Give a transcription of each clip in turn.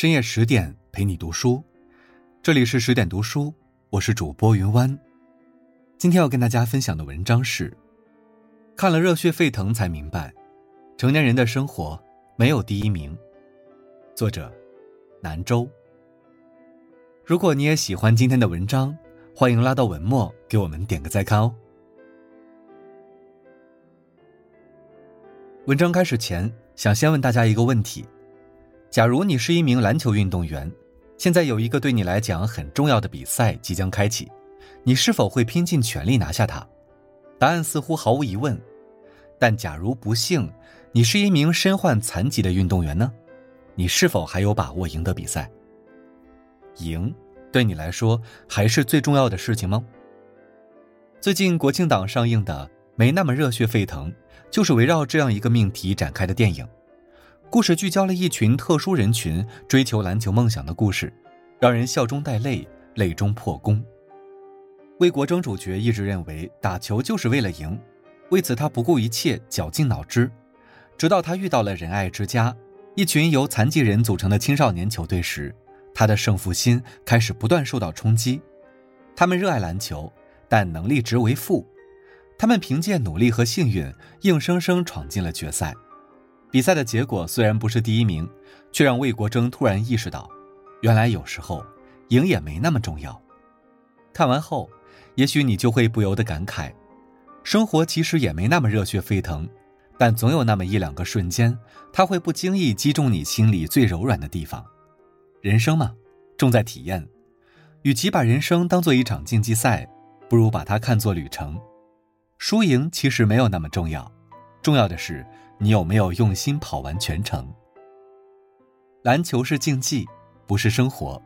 深夜十点陪你读书，这里是十点读书，我是主播云湾。今天要跟大家分享的文章是：看了热血沸腾才明白，成年人的生活没有第一名。作者：南州。如果你也喜欢今天的文章，欢迎拉到文末给我们点个再看哦。文章开始前，想先问大家一个问题。假如你是一名篮球运动员，现在有一个对你来讲很重要的比赛即将开启，你是否会拼尽全力拿下它？答案似乎毫无疑问。但假如不幸你是一名身患残疾的运动员呢？你是否还有把握赢得比赛？赢对你来说还是最重要的事情吗？最近国庆档上映的《没那么热血沸腾》，就是围绕这样一个命题展开的电影。故事聚焦了一群特殊人群追求篮球梦想的故事，让人笑中带泪，泪中破功。魏国征主角一直认为打球就是为了赢，为此他不顾一切，绞尽脑汁。直到他遇到了仁爱之家，一群由残疾人组成的青少年球队时，他的胜负心开始不断受到冲击。他们热爱篮球，但能力值为负。他们凭借努力和幸运，硬生生闯进了决赛。比赛的结果虽然不是第一名，却让魏国征突然意识到，原来有时候赢也没那么重要。看完后，也许你就会不由得感慨：生活其实也没那么热血沸腾，但总有那么一两个瞬间，它会不经意击中你心里最柔软的地方。人生嘛，重在体验。与其把人生当做一场竞技赛，不如把它看作旅程。输赢其实没有那么重要，重要的是。你有没有用心跑完全程？篮球是竞技，不是生活。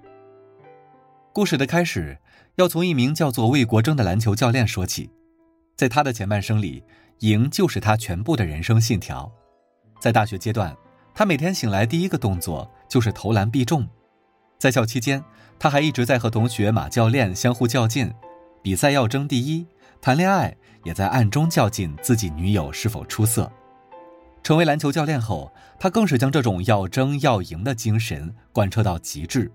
故事的开始要从一名叫做魏国征的篮球教练说起。在他的前半生里，赢就是他全部的人生信条。在大学阶段，他每天醒来第一个动作就是投篮必中。在校期间，他还一直在和同学马教练相互较劲，比赛要争第一，谈恋爱也在暗中较劲自己女友是否出色。成为篮球教练后，他更是将这种要争要赢的精神贯彻到极致。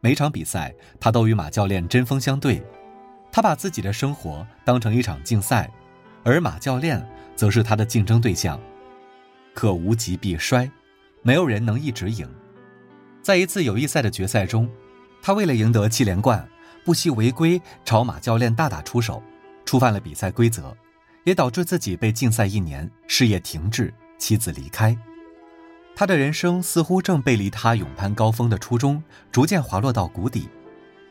每场比赛，他都与马教练针锋相对。他把自己的生活当成一场竞赛，而马教练则是他的竞争对象。可无极必衰，没有人能一直赢。在一次友谊赛的决赛中，他为了赢得七连冠，不惜违规朝马教练大打出手，触犯了比赛规则，也导致自己被禁赛一年，事业停滞。妻子离开，他的人生似乎正背离他勇攀高峰的初衷，逐渐滑落到谷底。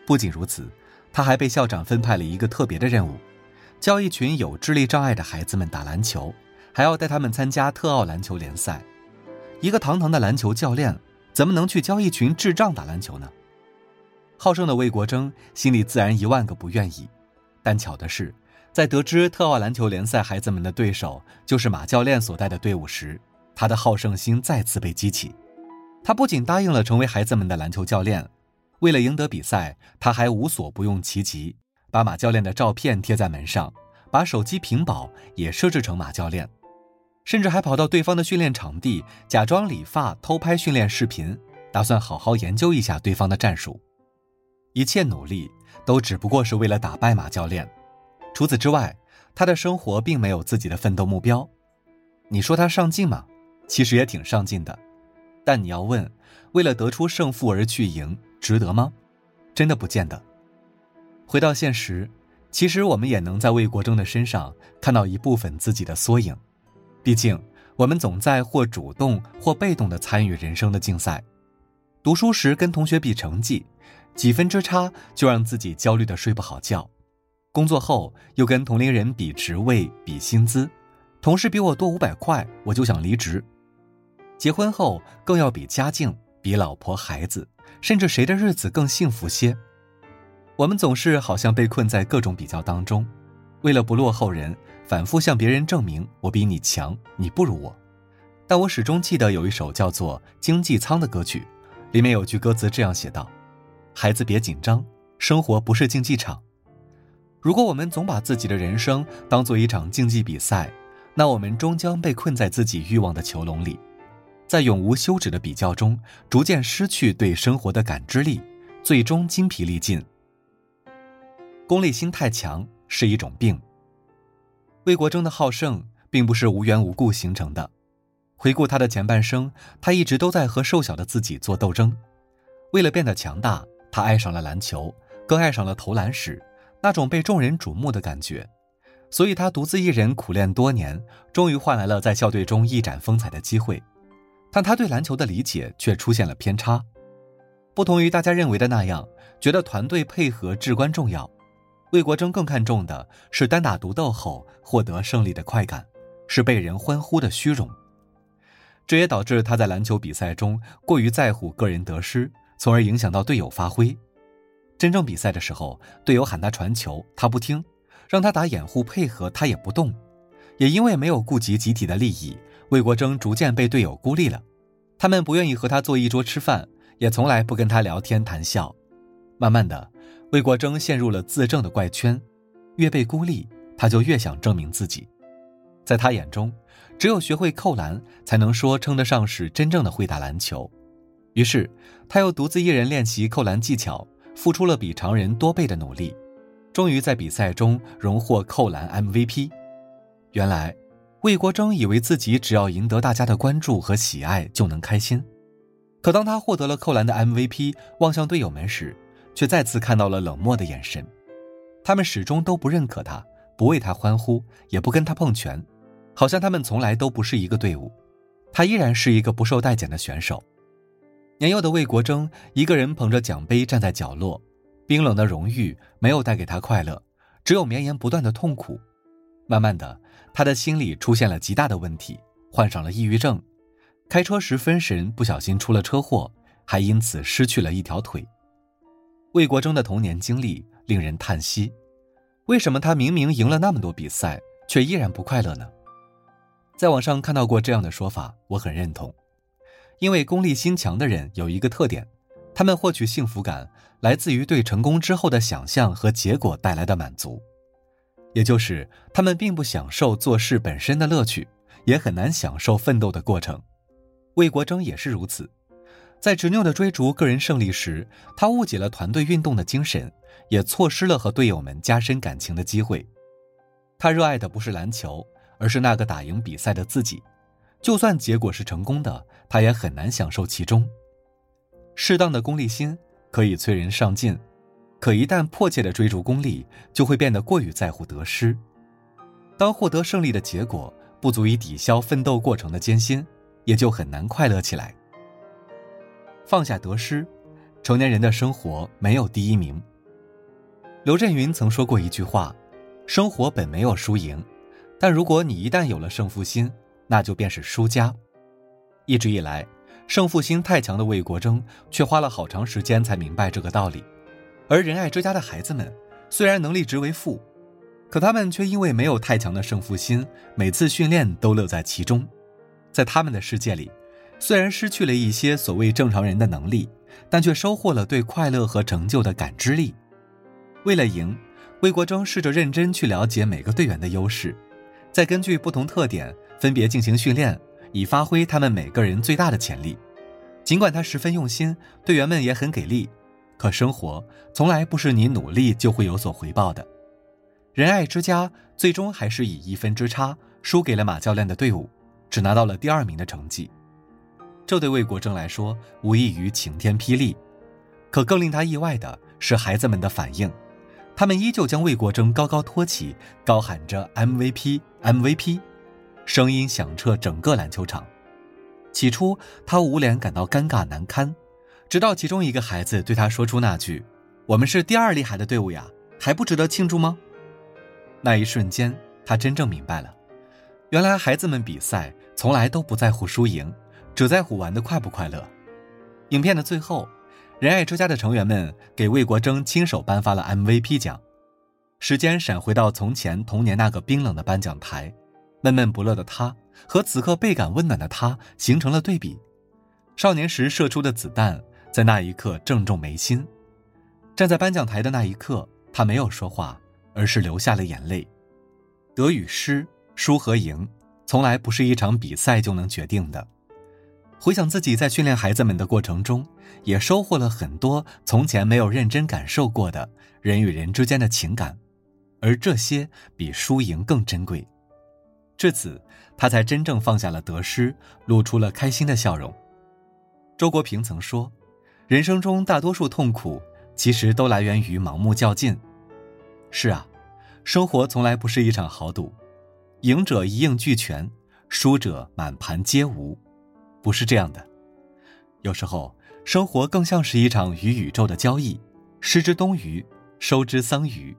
不仅如此，他还被校长分派了一个特别的任务，教一群有智力障碍的孩子们打篮球，还要带他们参加特奥篮球联赛。一个堂堂的篮球教练，怎么能去教一群智障打篮球呢？好胜的魏国争心里自然一万个不愿意，但巧的是。在得知特奥篮球联赛孩子们的对手就是马教练所带的队伍时，他的好胜心再次被激起。他不仅答应了成为孩子们的篮球教练，为了赢得比赛，他还无所不用其极，把马教练的照片贴在门上，把手机屏保也设置成马教练，甚至还跑到对方的训练场地，假装理发偷拍训练视频，打算好好研究一下对方的战术。一切努力都只不过是为了打败马教练。除此之外，他的生活并没有自己的奋斗目标。你说他上进吗？其实也挺上进的。但你要问，为了得出胜负而去赢，值得吗？真的不见得。回到现实，其实我们也能在魏国征的身上看到一部分自己的缩影。毕竟，我们总在或主动或被动的参与人生的竞赛。读书时跟同学比成绩，几分之差就让自己焦虑的睡不好觉。工作后又跟同龄人比职位、比薪资，同事比我多五百块，我就想离职。结婚后更要比家境、比老婆孩子，甚至谁的日子更幸福些。我们总是好像被困在各种比较当中，为了不落后人，反复向别人证明我比你强，你不如我。但我始终记得有一首叫做《经济舱》的歌曲，里面有句歌词这样写道：“孩子别紧张，生活不是竞技场。”如果我们总把自己的人生当做一场竞技比赛，那我们终将被困在自己欲望的囚笼里。在永无休止的比较中，逐渐失去对生活的感知力，最终精疲力尽。功利心太强是一种病。魏国征的好胜并不是无缘无故形成的。回顾他的前半生，他一直都在和瘦小的自己做斗争。为了变得强大，他爱上了篮球，更爱上了投篮时那种被众人瞩目的感觉。所以他独自一人苦练多年，终于换来了在校队中一展风采的机会。但他对篮球的理解却出现了偏差，不同于大家认为的那样，觉得团队配合至关重要。魏国征更看重的是单打独斗后获得胜利的快感，是被人欢呼的虚荣。这也导致他在篮球比赛中过于在乎个人得失，从而影响到队友发挥。真正比赛的时候，队友喊他传球，他不听；让他打掩护配合，他也不动。也因为没有顾及集体的利益，魏国征逐渐被队友孤立了。他们不愿意和他坐一桌吃饭，也从来不跟他聊天谈笑。慢慢的，魏国征陷入了自证的怪圈，越被孤立，他就越想证明自己。在他眼中，只有学会扣篮，才能说称得上是真正的会打篮球。于是，他又独自一人练习扣篮技巧，付出了比常人多倍的努力，终于在比赛中荣获扣篮 MVP。原来，魏国征以为自己只要赢得大家的关注和喜爱就能开心，可当他获得了扣篮的 MVP，望向队友们时，却再次看到了冷漠的眼神。他们始终都不认可他，不为他欢呼，也不跟他碰拳。好像他们从来都不是一个队伍，他依然是一个不受待见的选手。年幼的魏国征一个人捧着奖杯站在角落，冰冷的荣誉没有带给他快乐，只有绵延不断的痛苦。慢慢的，他的心里出现了极大的问题，患上了抑郁症，开车时分神，不小心出了车祸，还因此失去了一条腿。魏国征的童年经历令人叹息：为什么他明明赢了那么多比赛，却依然不快乐呢？在网上看到过这样的说法，我很认同。因为功利心强的人有一个特点，他们获取幸福感来自于对成功之后的想象和结果带来的满足，也就是他们并不享受做事本身的乐趣，也很难享受奋斗的过程。魏国征也是如此，在执拗的追逐个人胜利时，他误解了团队运动的精神，也错失了和队友们加深感情的机会。他热爱的不是篮球。而是那个打赢比赛的自己，就算结果是成功的，他也很难享受其中。适当的功利心可以催人上进，可一旦迫切的追逐功利，就会变得过于在乎得失。当获得胜利的结果不足以抵消奋斗过程的艰辛，也就很难快乐起来。放下得失，成年人的生活没有第一名。刘震云曾说过一句话：“生活本没有输赢。”但如果你一旦有了胜负心，那就便是输家。一直以来，胜负心太强的魏国征却花了好长时间才明白这个道理。而仁爱之家的孩子们，虽然能力值为负，可他们却因为没有太强的胜负心，每次训练都乐在其中。在他们的世界里，虽然失去了一些所谓正常人的能力，但却收获了对快乐和成就的感知力。为了赢，魏国征试着认真去了解每个队员的优势。再根据不同特点分别进行训练，以发挥他们每个人最大的潜力。尽管他十分用心，队员们也很给力，可生活从来不是你努力就会有所回报的。仁爱之家最终还是以一分之差输给了马教练的队伍，只拿到了第二名的成绩。这对魏国征来说无异于晴天霹雳，可更令他意外的是孩子们的反应。他们依旧将魏国征高高托起，高喊着 “MVP，MVP”，声音响彻整个篮球场。起初，他无脸感到尴尬难堪，直到其中一个孩子对他说出那句：“我们是第二厉害的队伍呀，还不值得庆祝吗？”那一瞬间，他真正明白了，原来孩子们比赛从来都不在乎输赢，只在乎玩的快不快乐。影片的最后。仁爱之家的成员们给魏国征亲手颁发了 MVP 奖。时间闪回到从前童年那个冰冷的颁奖台，闷闷不乐的他和此刻倍感温暖的他形成了对比。少年时射出的子弹，在那一刻正中眉心。站在颁奖台的那一刻，他没有说话，而是流下了眼泪。得与失，输和赢，从来不是一场比赛就能决定的。回想自己在训练孩子们的过程中，也收获了很多从前没有认真感受过的人与人之间的情感，而这些比输赢更珍贵。至此，他才真正放下了得失，露出了开心的笑容。周国平曾说：“人生中大多数痛苦，其实都来源于盲目较劲。”是啊，生活从来不是一场豪赌，赢者一应俱全，输者满盘皆无。不是这样的，有时候生活更像是一场与宇宙的交易，失之东隅，收之桑榆。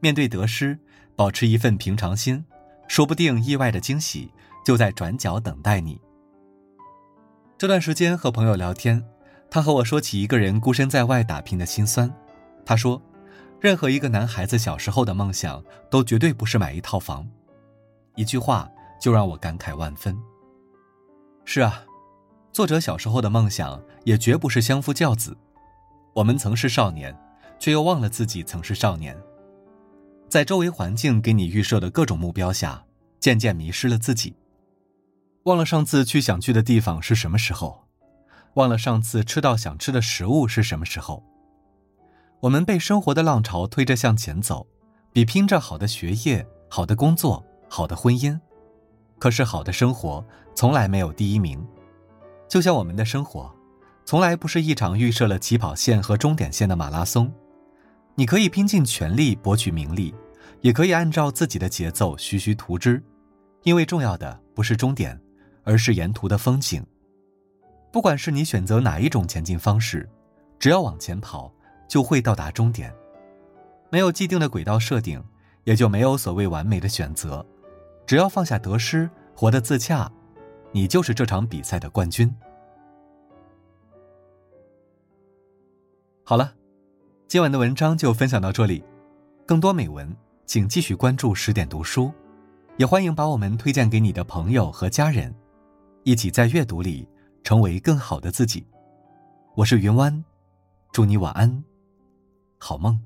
面对得失，保持一份平常心，说不定意外的惊喜就在转角等待你。这段时间和朋友聊天，他和我说起一个人孤身在外打拼的辛酸。他说，任何一个男孩子小时候的梦想，都绝对不是买一套房。一句话就让我感慨万分。是啊，作者小时候的梦想也绝不是相夫教子。我们曾是少年，却又忘了自己曾是少年。在周围环境给你预设的各种目标下，渐渐迷失了自己。忘了上次去想去的地方是什么时候，忘了上次吃到想吃的食物是什么时候。我们被生活的浪潮推着向前走，比拼着好的学业、好的工作、好的婚姻。可是，好的生活从来没有第一名，就像我们的生活，从来不是一场预设了起跑线和终点线的马拉松。你可以拼尽全力博取名利，也可以按照自己的节奏徐徐图之，因为重要的不是终点，而是沿途的风景。不管是你选择哪一种前进方式，只要往前跑，就会到达终点。没有既定的轨道设定，也就没有所谓完美的选择。只要放下得失，活得自洽，你就是这场比赛的冠军。好了，今晚的文章就分享到这里。更多美文，请继续关注十点读书，也欢迎把我们推荐给你的朋友和家人，一起在阅读里成为更好的自己。我是云湾，祝你晚安，好梦。